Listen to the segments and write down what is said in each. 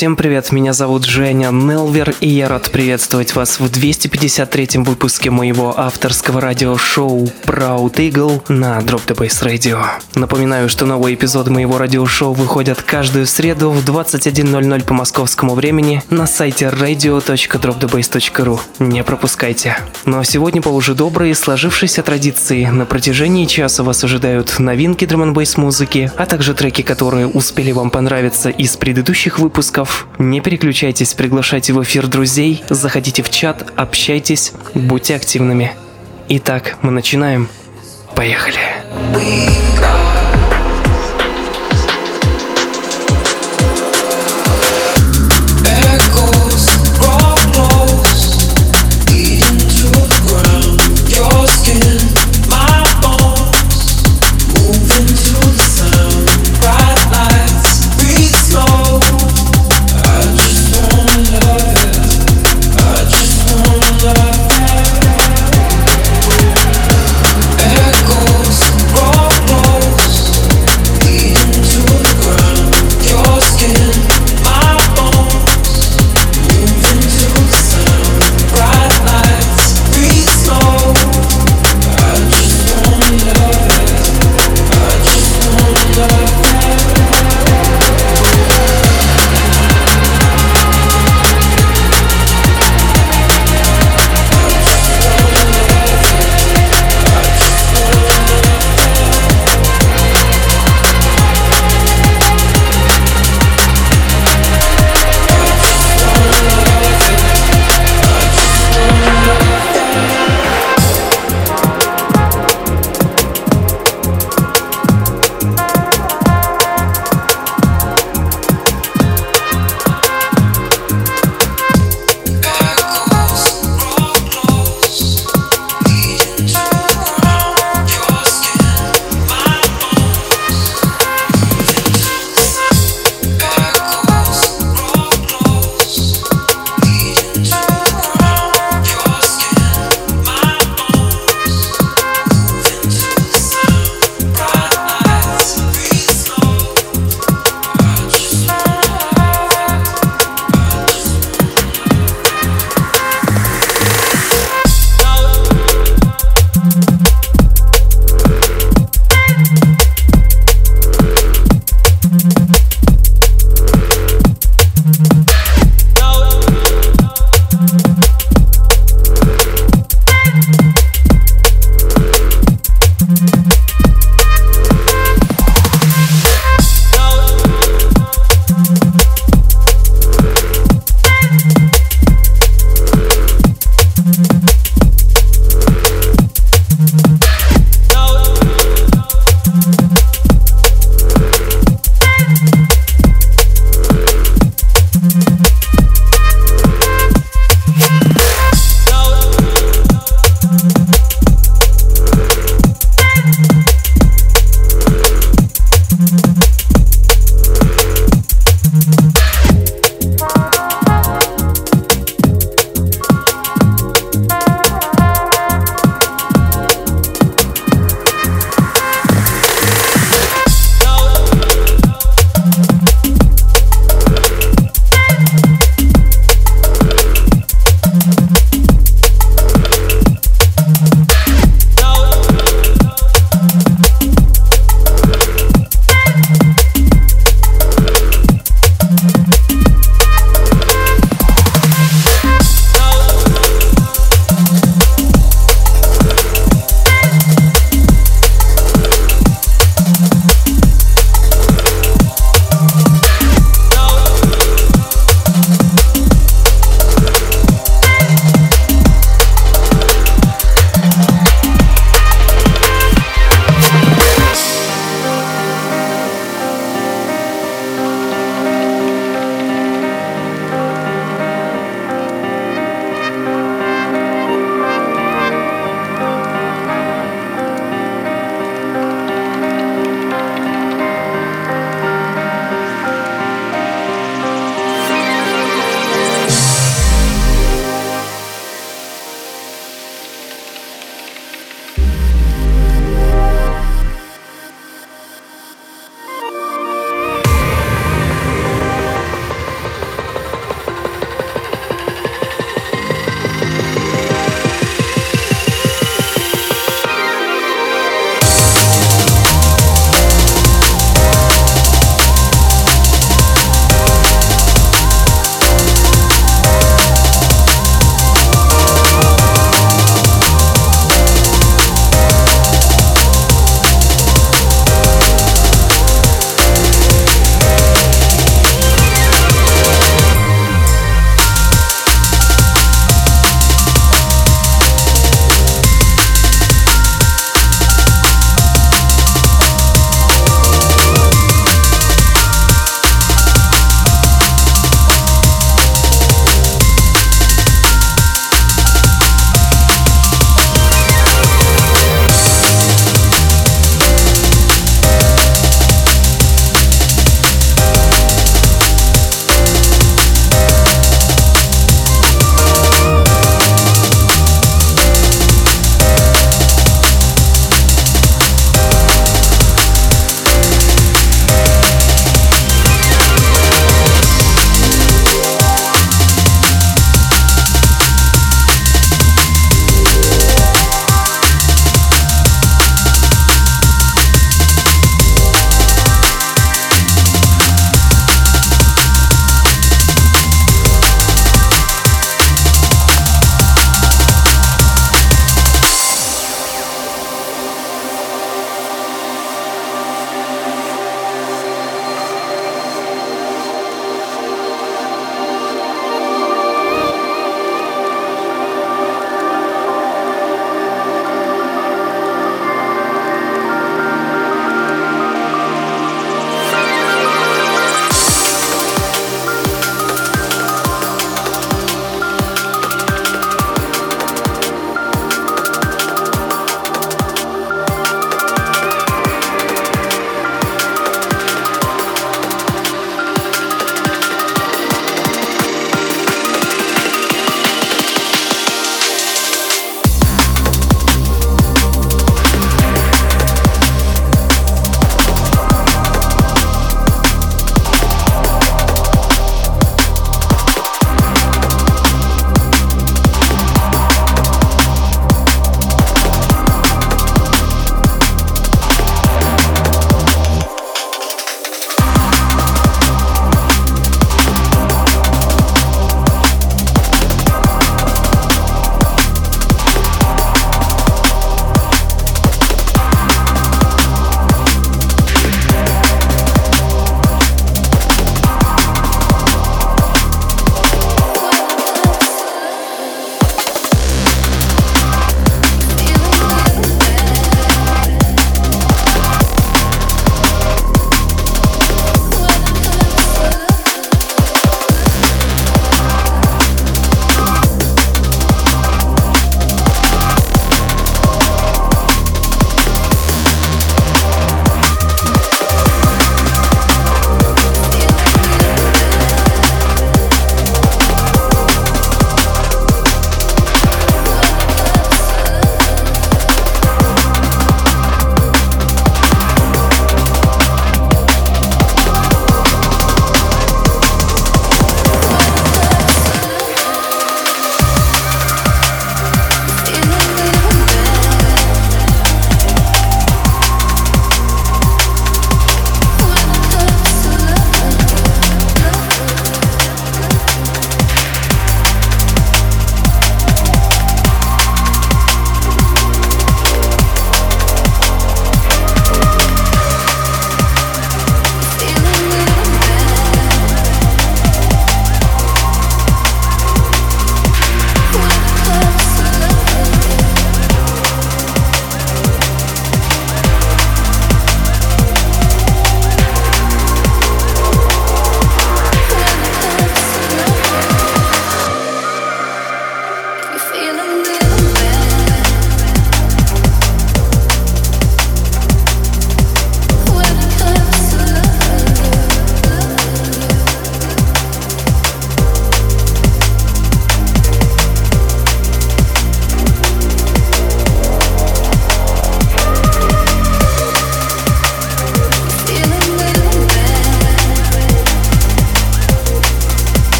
Всем привет, меня зовут Женя Нелвер, и я рад приветствовать вас в 253-м выпуске моего авторского радиошоу Proud Eagle на Drop the Bass Radio. Напоминаю, что новые эпизоды моего радиошоу выходят каждую среду в 21.00 по московскому времени на сайте radio.dropthebase.ru. Не пропускайте. Ну а сегодня по уже доброй сложившейся традиции на протяжении часа вас ожидают новинки драм музыки, а также треки, которые успели вам понравиться из предыдущих выпусков, не переключайтесь, приглашайте в эфир друзей, заходите в чат, общайтесь, будьте активными. Итак, мы начинаем. Поехали. Echoes, grow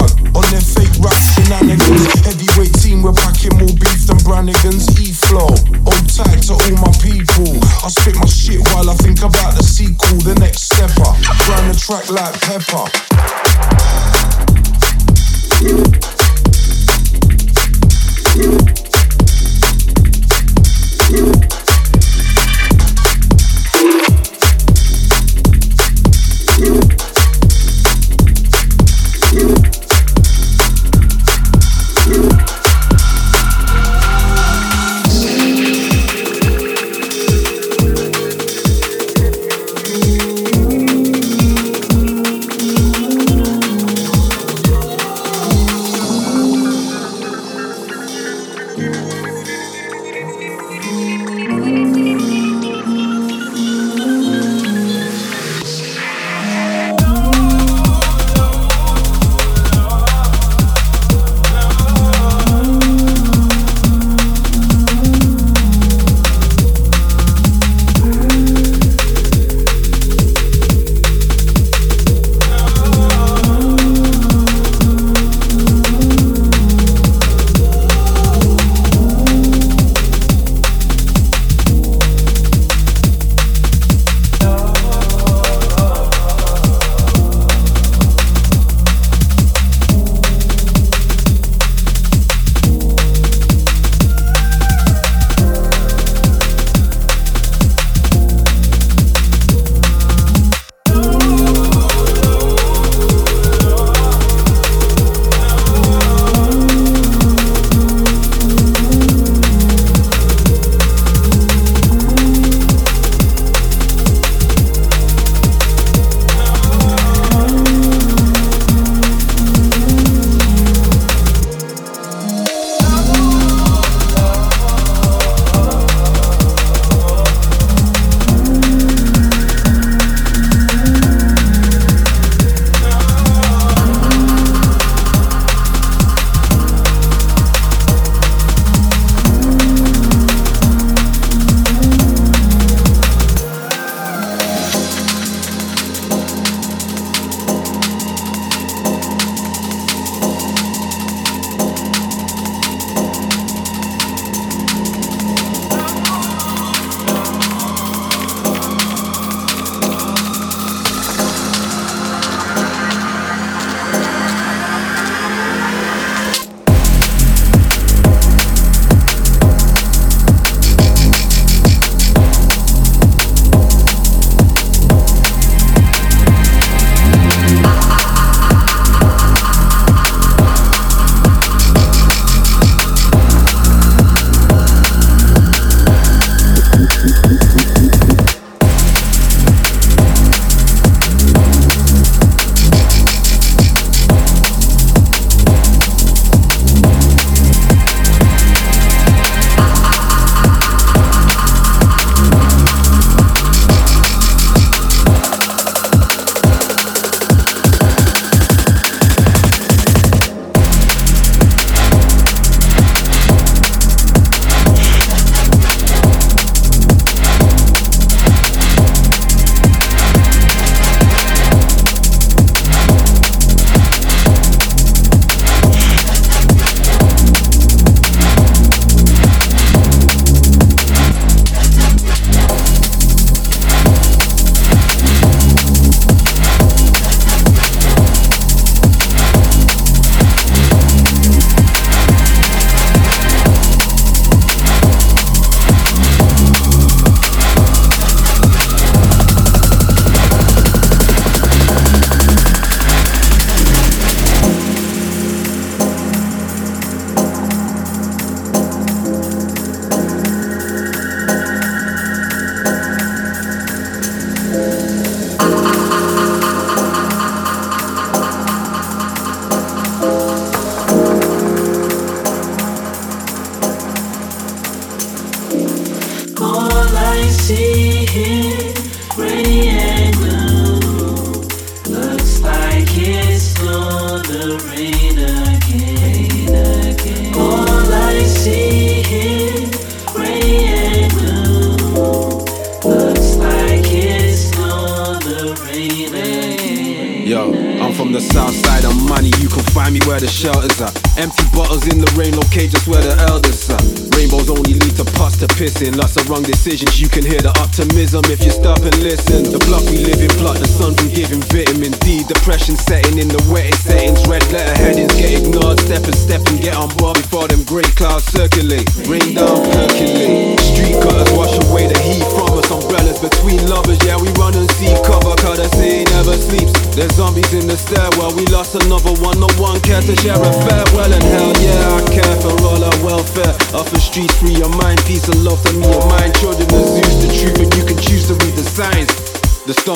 hard on them fake rap shenanigans. Heavyweight team, we're packing more beef than Brannigan's E-flow. old tight to all my people. I spit my shit while I think about the sequel, the next stepper. Grind the track like pepper.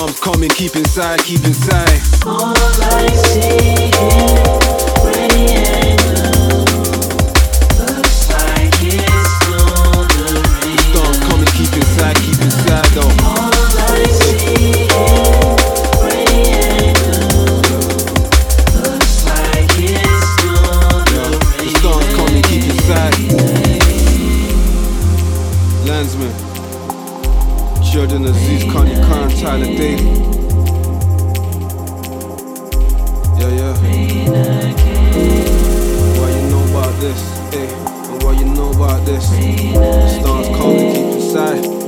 Storms coming, keep inside, keep inside. All I see is rain. This? Stars calling, keep inside.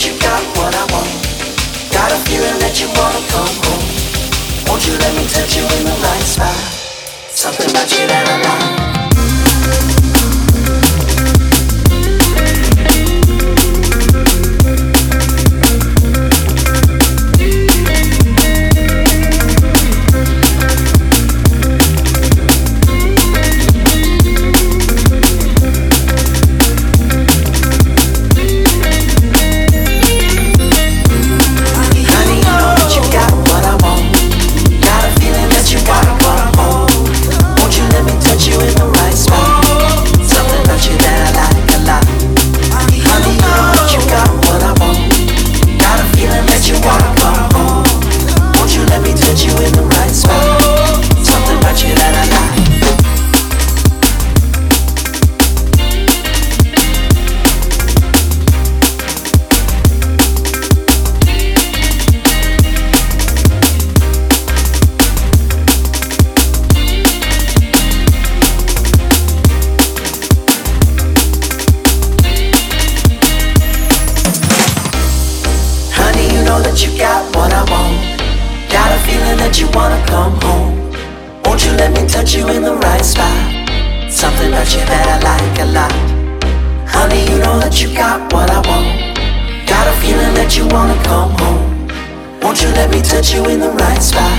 that you got what I want. Got a feeling that you wanna come home. Won't you let me touch you in the right spot? Something about you that I like. touch you in the right spot.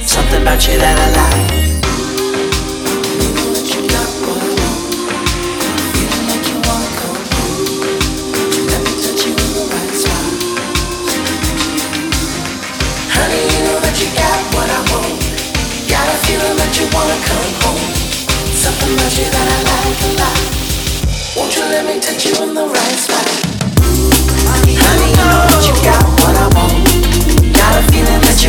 Something about you that I like. Honey, you know that you got what I want. Got a feeling that you wanna come home. Something about you that I like a lot. Won't you let me touch you in the right spot? Honey, you know that you got what I want.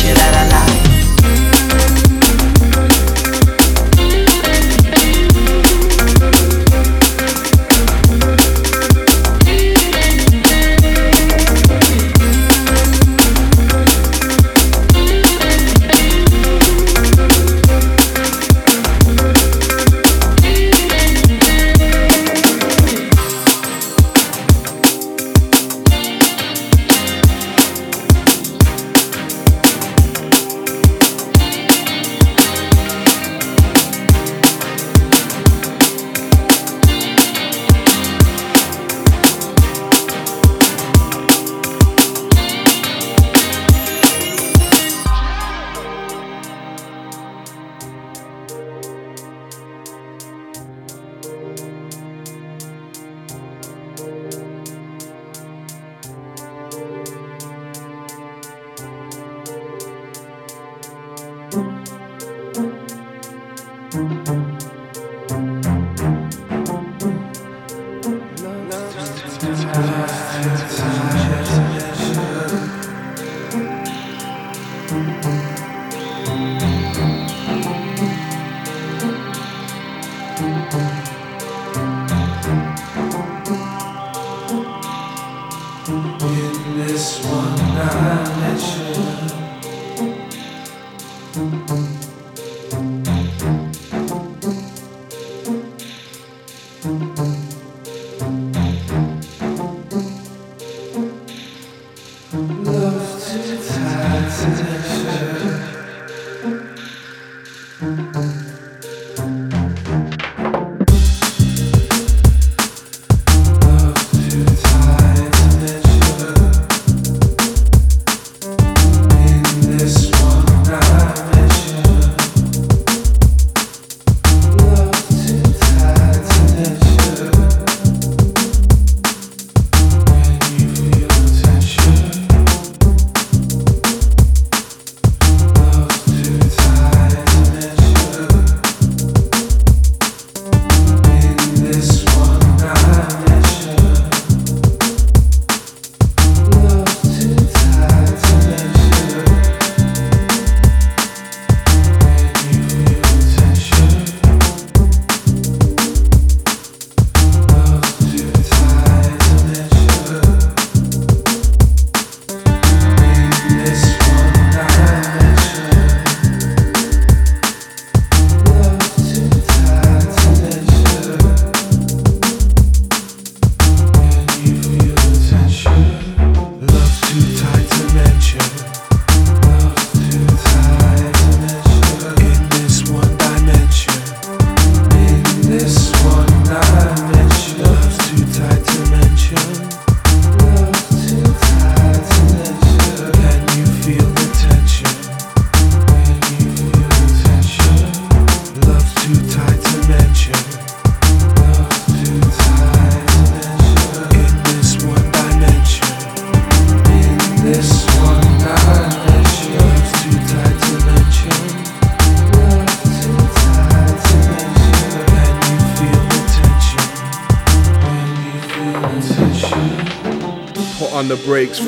chill out.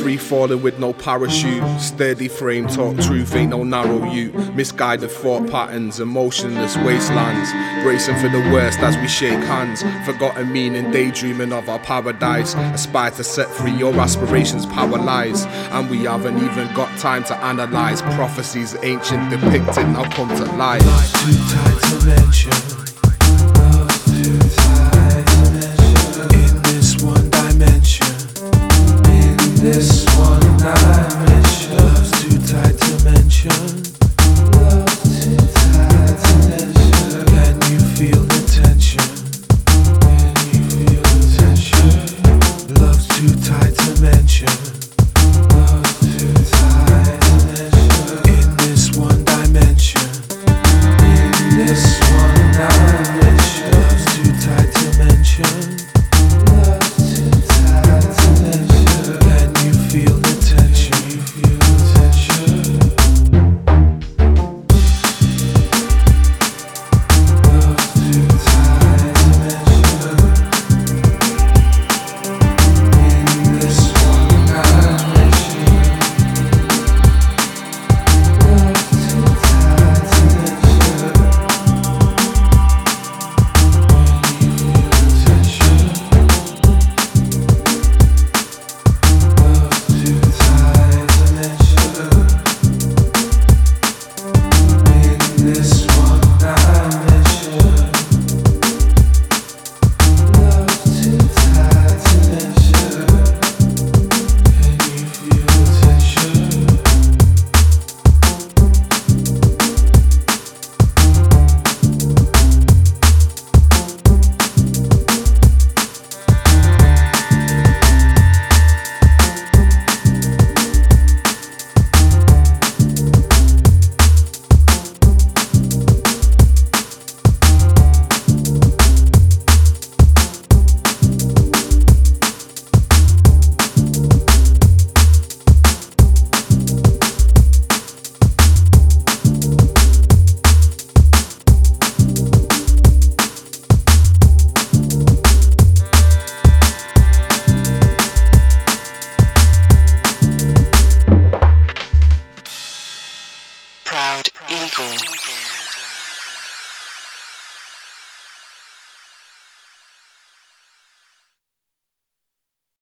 Free falling with no parachute. Steady frame, talk truth, ain't no narrow you. Misguided thought patterns, emotionless wastelands. Bracing for the worst as we shake hands. Forgotten meaning, daydreaming of our paradise. Aspire to set free your aspirations, power lies. And we haven't even got time to analyze prophecies ancient depicted now come to life.